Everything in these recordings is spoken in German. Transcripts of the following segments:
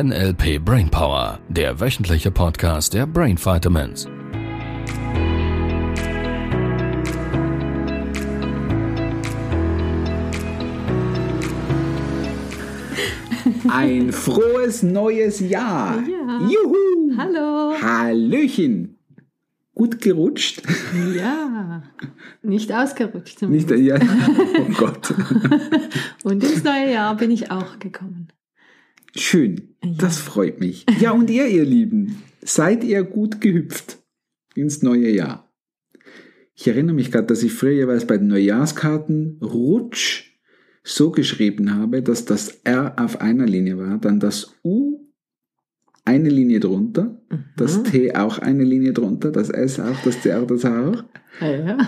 NLP Brainpower, der wöchentliche Podcast der Brain Vitamins. Ein frohes neues Jahr. Ja. Juhu. Hallo. Hallöchen. Gut gerutscht? Ja, nicht ausgerutscht. Nicht, ja. Oh Gott. Und ins neue Jahr bin ich auch gekommen. Schön. Das freut mich. Ja, und ihr, ihr Lieben, seid ihr gut gehüpft ins neue Jahr? Ich erinnere mich gerade, dass ich früher jeweils bei den Neujahrskarten Rutsch so geschrieben habe, dass das R auf einer Linie war, dann das U eine Linie drunter, das T auch eine Linie drunter, das S auch, das C auch, das H auch. Ja, ja.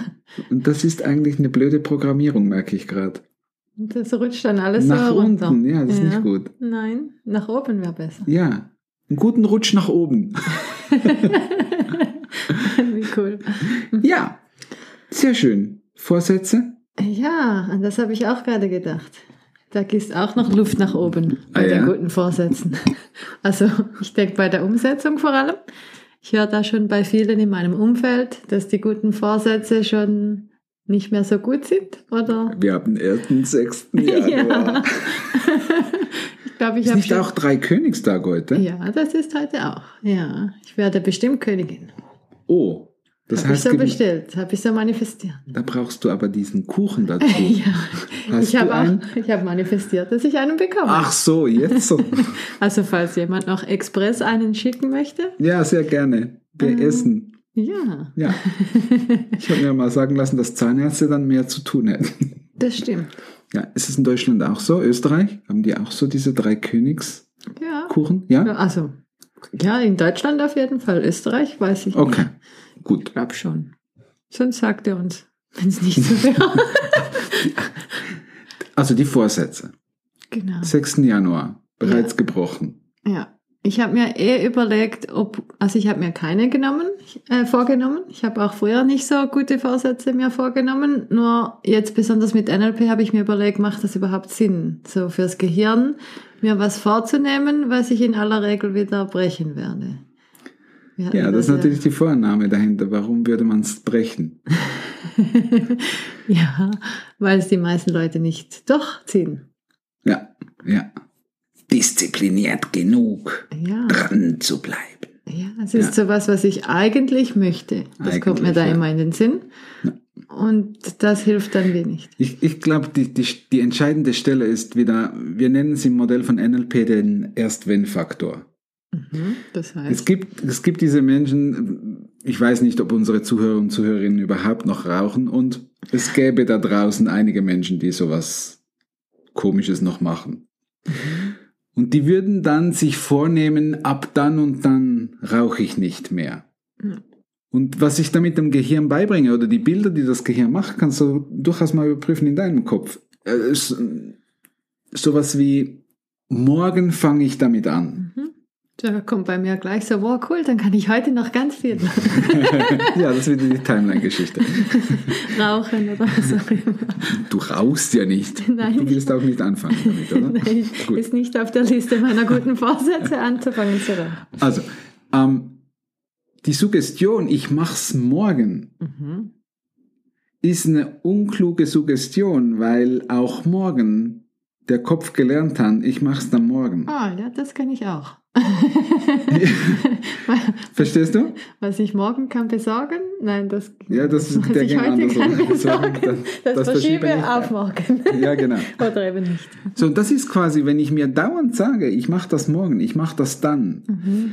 Und das ist eigentlich eine blöde Programmierung, merke ich gerade. Das rutscht dann alles Nach so runter. unten, ja, das ist nicht gut. Nein, nach oben wäre besser. Ja, einen guten Rutsch nach oben. Wie cool. Ja, sehr schön. Vorsätze? Ja, an das habe ich auch gerade gedacht. Da ist auch noch Luft nach oben bei Ah, den ja? guten Vorsätzen. Also ich denke bei der Umsetzung vor allem. Ich höre da schon bei vielen in meinem Umfeld, dass die guten Vorsätze schon nicht mehr so gut sind, oder? Wir haben den 1.6. Januar. ich glaube, ich habe nicht auch Dreikönigstag heute? Ja, das ist heute auch. Ja, ich werde bestimmt Königin. Oh, das Habe ich so bestellt, habe ich so manifestiert. da brauchst du aber diesen Kuchen dazu. Ja, Hast ich habe auch, ich habe manifestiert, dass ich einen bekomme. Ach so, jetzt so. Also falls jemand noch express einen schicken möchte, Ja, sehr gerne. Wir Mhm. essen. Ja, Ja. Ich habe mir mal sagen lassen, dass Zahnärzte dann mehr zu tun hätten. das stimmt. Ja, ist es in Deutschland auch so? Österreich? Haben die auch so diese drei Königskuchen? Ja, Ja? also ja, in Deutschland auf jeden Fall. Österreich weiß ich Okay, nicht. gut. Ich glaube schon. Sonst sagt er uns, wenn es nicht so wäre. Also die Vorsätze. genau. 6. Januar, bereits Ja. gebrochen. Ja, ich habe mir eh überlegt, ob, also ich habe mir keine genommen, äh, vorgenommen. Ich habe auch früher nicht so gute Vorsätze mir vorgenommen. Nur jetzt besonders mit NLP habe ich mir überlegt, macht das überhaupt Sinn, so fürs Gehirn mir was vorzunehmen, was ich in aller Regel wieder brechen werde. Ja, das ist ja- natürlich die Vorannahme dahinter. Warum würde man es brechen? ja, weil es die meisten Leute nicht durchziehen. Ja, ja. Diszipliniert genug, Ja. dran zu bleiben. Ja, es ist sowas, was ich eigentlich möchte. Das kommt mir Eigentlich, da ja. immer in den Sinn. Und das hilft dann wenig. Ich, ich glaube, die, die, die entscheidende Stelle ist wieder, wir nennen es im Modell von NLP den Erst-Wenn-Faktor. Mhm, Das Es heißt, gibt, es gibt diese Menschen, ich weiß nicht, ob unsere Zuhörer und Zuhörerinnen überhaupt noch rauchen und es gäbe da draußen einige Menschen, die sowas Komisches noch machen. Und die würden dann sich vornehmen, ab dann und dann rauche ich nicht mehr. Und was ich damit dem Gehirn beibringe oder die Bilder, die das Gehirn macht, kannst du durchaus mal überprüfen in deinem Kopf. Äh, Sowas wie, morgen fange ich damit an. Da kommt bei mir gleich so, wow, cool, dann kann ich heute noch ganz viel ja, das wird die Timeline-Geschichte. rauchen oder was auch immer. Du rauchst ja nicht. Nein. Du willst auch nicht anfangen damit, oder? Nein, Gut. ist nicht auf der Liste meiner guten Vorsätze anzufangen zu rauchen. Also, ähm, die Suggestion, ich mach's morgen, Mhm. ist eine unkluge Suggestion, weil auch morgen der Kopf gelernt hat, ich mach's dann morgen. Ah, ja, das kann ich auch. Verstehst du? Was ich morgen kann besorgen? Nein, das, Ja, das ist was der ich heute kann So, besorgen, das- das, das verschiebe verschiebe nicht. auf morgen. Ja, genau. Oder eben nicht. So, und das ist quasi, wenn ich mir dauernd sage, ich mache das morgen, ich mache das dann, Mhm.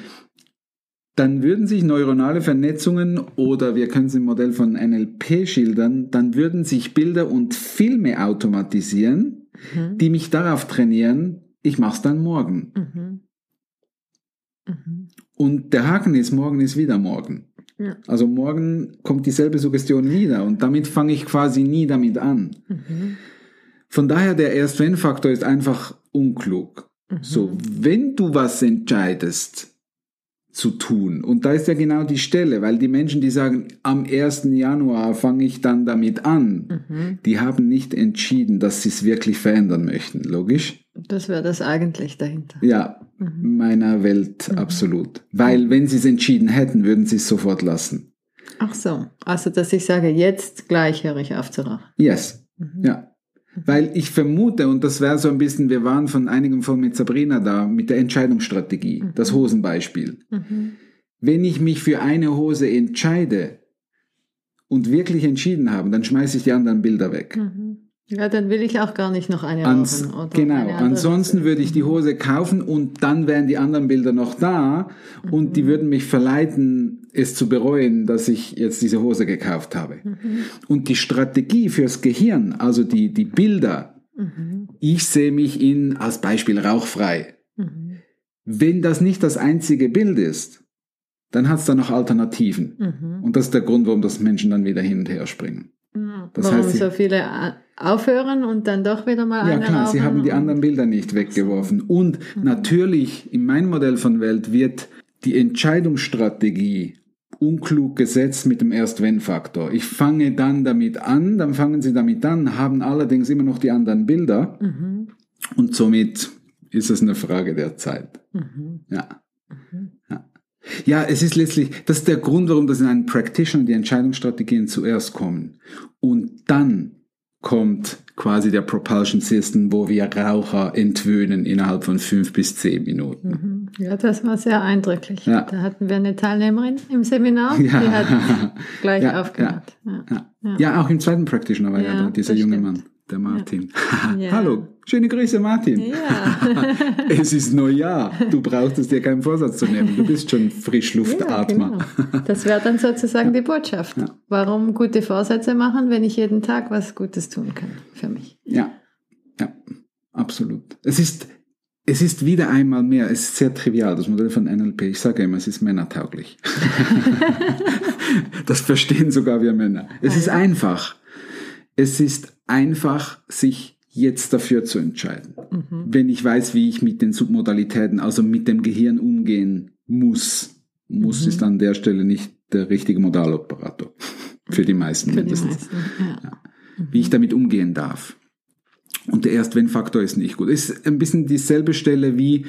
dann würden sich neuronale Vernetzungen oder wir können es im Modell von NLP schildern, dann würden sich Bilder und Filme automatisieren, Mhm. die mich darauf trainieren, ich mache es dann morgen. Mhm. Mhm. Und der Haken ist, morgen ist wieder morgen. Ja. Also morgen kommt dieselbe Suggestion wieder und damit fange ich quasi nie damit an. Mhm. Von daher der Erst-Wenn-Faktor ist einfach unklug. Mhm. So, wenn du was entscheidest zu tun, und da ist ja genau die Stelle, weil die Menschen, die sagen, am 1. Januar fange ich dann damit an, Mhm. die haben nicht entschieden, dass sie es wirklich verändern möchten, logisch? Das wäre das eigentlich dahinter. Ja, meiner Welt absolut. Weil wenn sie es entschieden hätten, würden sie es sofort lassen. Ach so, also dass ich sage, jetzt gleich höre ich auf zu rauchen. Yes, ja. Weil ich vermute, und das wäre so ein bisschen, wir waren von einigem von mit Sabrina da, mit der Entscheidungsstrategie, das Hosenbeispiel. Wenn ich mich für eine Hose entscheide und wirklich entschieden habe, dann schmeiße ich die anderen Bilder weg. Ja, dann will ich auch gar nicht noch eine Ans rauchen. Oder genau, eine ansonsten würde ich die Hose kaufen und dann wären die anderen Bilder noch da und die würden mich verleiten, es zu bereuen, dass ich jetzt diese Hose gekauft habe. Und die Strategie fürs Gehirn, also die, die Bilder, ich sehe mich in, als Beispiel, rauchfrei. Wenn das nicht das einzige Bild ist, dann hat es da noch Alternativen. Und das ist der Grund, warum das Menschen dann wieder hin und her springen. Das Warum heißt, sie- so viele a- aufhören und dann doch wieder mal Ja klar, sie haben die anderen Bilder nicht weggeworfen. Und natürlich, in meinem Modell von Welt wird die Entscheidungsstrategie unklug gesetzt mit dem Erst-Wenn-Faktor. Ich fange dann damit an, dann fangen sie damit an, haben allerdings immer noch die anderen Bilder und somit ist es eine Frage der Zeit. Ja. ja. Ja, es ist letztlich, das ist der Grund, warum das in einem Practitioner die Entscheidungsstrategien zuerst kommen. Und dann kommt quasi der Propulsion System, wo wir Raucher entwöhnen innerhalb von fünf bis zehn Minuten. Ja, das war sehr eindrücklich. Ja. Da hatten wir eine Teilnehmerin im Seminar, Ja. die hat gleich Ja, aufgehört. Ja. Ja. auch im zweiten Practitioner war ja, dieser junge stimmt. Mann, der Martin. Ja. Hallo, schöne Grüße Martin. Ja. Es ist Neujahr, du brauchtest dir keinen Vorsatz zu nehmen, du bist schon Frischluftatmer. Ja, genau. Das wäre dann sozusagen die Botschaft. Warum gute Vorsätze machen, wenn ich jeden Tag was Gutes tun kann für mich? Ja, ja, absolut. Es ist, es ist wieder einmal mehr, es ist sehr trivial, das Modell von NLP. Ich sage immer, es ist männertauglich. das verstehen sogar wir Männer. Es ist einfach. Es ist einfach, sich jetzt dafür zu entscheiden. Wenn ich weiß, wie ich mit den Submodalitäten, also mit dem Gehirn umgehen muss. Muss ist an der Stelle nicht der richtige Modaloperator. Für die meisten Für die mindestens meisten. Ja. wie ich damit umgehen darf. Und der Erst-Wenn-Faktor ist nicht gut. Es ist ein bisschen dieselbe Stelle wie,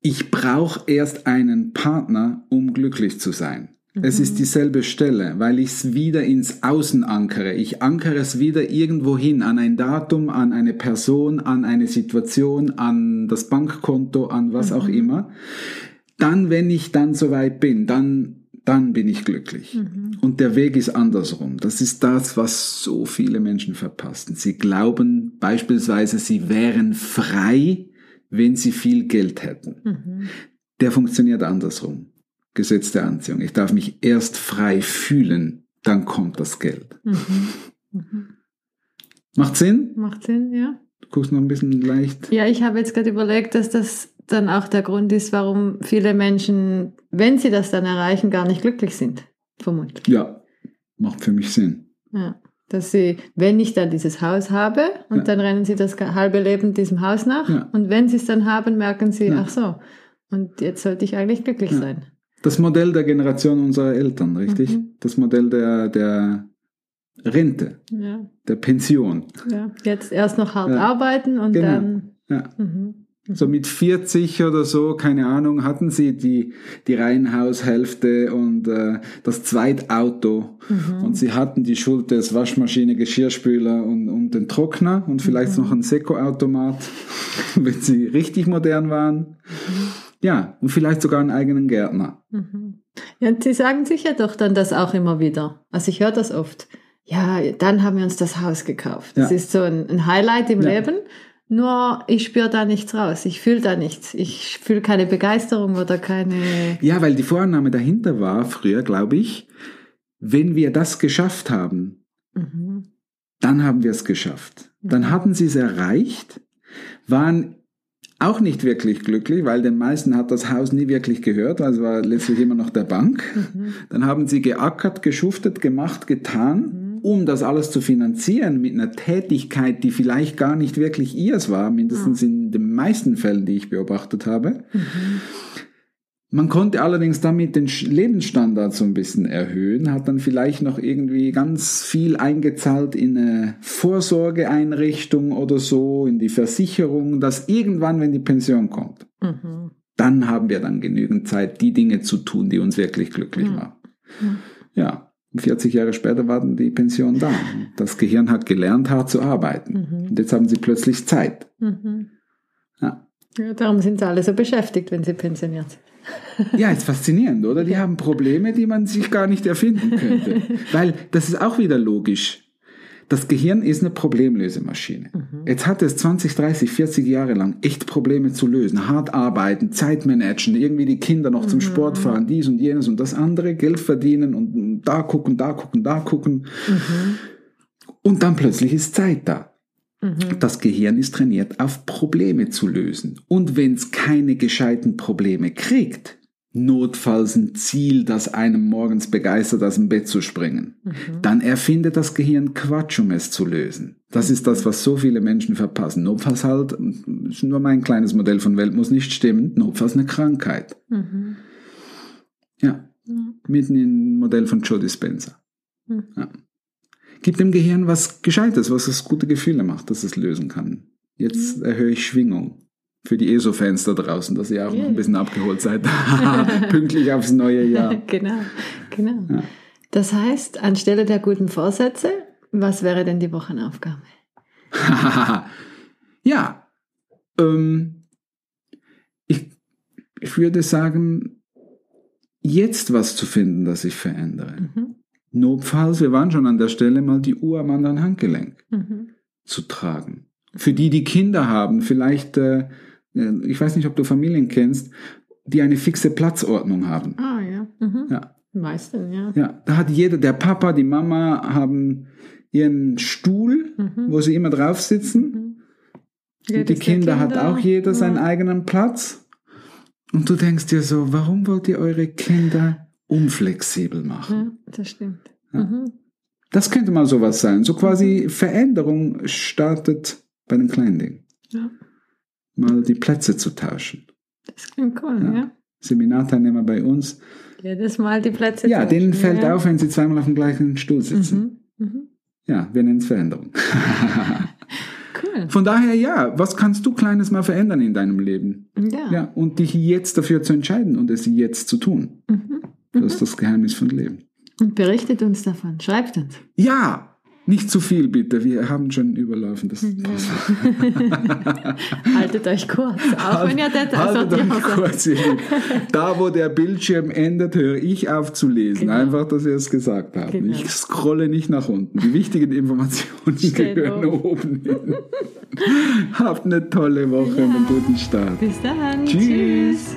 ich brauche erst einen Partner, um glücklich zu sein. Es ist dieselbe Stelle, weil ich es wieder ins Außen ankere. Ich ankere es wieder irgendwo hin, an ein Datum, an eine Person, an eine Situation, an das Bankkonto, an was auch immer. Dann, wenn ich dann soweit bin, dann dann bin ich glücklich. Und der Weg ist andersrum. Das ist das, was so viele Menschen verpassen. Sie glauben beispielsweise, sie wären frei, wenn sie viel Geld hätten. Der funktioniert andersrum. Gesetz der Anziehung. Ich darf mich erst frei fühlen, dann kommt das Geld. Macht Sinn? Macht Sinn, ja. Du guckst noch ein bisschen leicht. Ja, ich habe jetzt gerade überlegt, dass das dann auch der Grund ist, warum viele Menschen, wenn sie das dann erreichen, gar nicht glücklich sind. Vermutlich. Ja, macht für mich Sinn. Ja. Dass sie, wenn ich dann dieses Haus habe, und Ja. dann rennen sie das halbe Leben diesem Haus nach, Ja. und wenn sie es dann haben, merken sie, Ja. ach so, und jetzt sollte ich eigentlich glücklich sein. Das Modell der Generation unserer Eltern, richtig? Mhm. Das Modell der, der Rente, Ja, der Pension. ja. Jetzt erst noch hart Ja. arbeiten und Genau. dann. Ja. Mhm. So mit 40 oder so, keine Ahnung, hatten sie die, die Reihenhaushälfte und äh, das Zweitauto und sie hatten die Schuld des Waschmaschine, Geschirrspüler und, und den Trockner und vielleicht noch ein Seko-Automat, wenn sie richtig modern waren. Ja, und vielleicht sogar einen eigenen Gärtner. Mhm. Ja, und sie sagen sich ja doch dann das auch immer wieder. Also ich höre das oft. Ja, dann haben wir uns das Haus gekauft. Das Ja. ist so ein, ein Highlight im Ja. Leben. Nur ich spüre da nichts raus. Ich fühle da nichts. Ich fühle keine Begeisterung oder keine. Ja, weil die Vorannahme dahinter war, früher glaube ich, wenn wir das geschafft haben, Mhm. dann haben wir es geschafft. Dann hatten sie es erreicht, waren auch nicht wirklich glücklich, weil den meisten hat das Haus nie wirklich gehört, also war letztlich immer noch der Bank. Dann haben sie geackert, geschuftet, gemacht, getan, um das alles zu finanzieren mit einer Tätigkeit, die vielleicht gar nicht wirklich ihrs war, mindestens in den meisten Fällen, die ich beobachtet habe. Man konnte allerdings damit den Lebensstandard so ein bisschen erhöhen, hat dann vielleicht noch irgendwie ganz viel eingezahlt in eine Vorsorgeeinrichtung oder so, in die Versicherung, dass irgendwann, wenn die Pension kommt, Mhm. dann haben wir dann genügend Zeit, die Dinge zu tun, die uns wirklich glücklich machen. Ja, 40 Jahre später war dann die Pension da. Das Gehirn hat gelernt, hart zu arbeiten. Mhm. Und jetzt haben sie plötzlich Zeit. Mhm. Ja. Ja, darum sind sie alle so beschäftigt, wenn sie pensioniert sind. Ja, ist faszinierend, oder? Die haben Probleme, die man sich gar nicht erfinden könnte. Weil das ist auch wieder logisch. Das Gehirn ist eine Problemlösemaschine. Jetzt hat es 20, 30, 40 Jahre lang echt Probleme zu lösen. Hart arbeiten, Zeit managen, irgendwie die Kinder noch zum Sport fahren, dies und jenes und das andere, Geld verdienen und da gucken, da gucken, da gucken. Und dann plötzlich ist Zeit da. Das Gehirn ist trainiert, auf Probleme zu lösen. Und wenn es keine gescheiten Probleme kriegt, notfalls ein Ziel, das einem morgens begeistert, aus dem Bett zu springen, dann erfindet das Gehirn Quatsch, um es zu lösen. Das ist das, was so viele Menschen verpassen. Notfalls halt, ist nur mein kleines Modell von Welt muss nicht stimmen, notfalls eine Krankheit. Mhm. Ja, mitten im Modell von Joe Dispenza. Mhm. Ja. Gibt dem Gehirn was Gescheites, was es gute Gefühle macht, dass es lösen kann. Jetzt erhöhe ich Schwingung. Für die ESO-Fans da draußen, dass ihr auch noch ein bisschen abgeholt seid. Pünktlich aufs neue Jahr. genau, genau. Ja. Das heißt, anstelle der guten Vorsätze, was wäre denn die Wochenaufgabe? ja, ähm, ich, ich würde sagen, jetzt was zu finden, das ich verändere. Mhm. Notfalls, wir waren schon an der Stelle, mal die Uhr am anderen Handgelenk Mhm. zu tragen. Für die, die Kinder haben, vielleicht, äh, äh, ich weiß nicht, ob du Familien kennst, die eine fixe Platzordnung haben. Ah ja. Mhm. Ja, meisten, ja. ja, da hat jeder, der Papa, die Mama haben ihren Stuhl, Mhm. wo sie immer drauf sitzen. Mhm. Und die Jedes der Kinder, hat auch jeder seinen ja. eigenen Platz. Und du denkst dir so, warum wollt ihr eure Kinder unflexibel machen? Ja, das stimmt. Ja. Mhm. Das könnte mal sowas sein. So quasi Veränderung startet bei den kleinen Dingen. Ja, Mal die Plätze zu tauschen. das klingt cool, Ja. ja. Seminarteilnehmer bei uns. Jedes Mal die Plätze Ja, tauschen, denen fällt ja. auf, wenn sie zweimal auf dem gleichen Stuhl sitzen. Mhm. Mhm. Ja, wir nennen es Veränderung. Cool. Von daher, ja, was kannst du Kleines mal verändern in deinem Leben? Ja. Ja, und dich jetzt dafür zu entscheiden und es jetzt zu tun. Mhm. Das ist das Geheimnis von Leben. Und berichtet uns davon. Schreibt uns. Ja, nicht zu viel bitte. Wir haben schon überlaufen. Das Mhm. passt. Haltet euch kurz. Auch wenn ihr das Haltet euch kurz. Da, wo der Bildschirm endet, höre ich auf zu lesen. Genau. Einfach, dass ihr es gesagt habt. Genau. Ich scrolle nicht nach unten. Die wichtigen Informationen Steht gehören oben. oben hin. Habt eine tolle Woche und einen guten Start. Bis dann. Tschüss. Tschüss.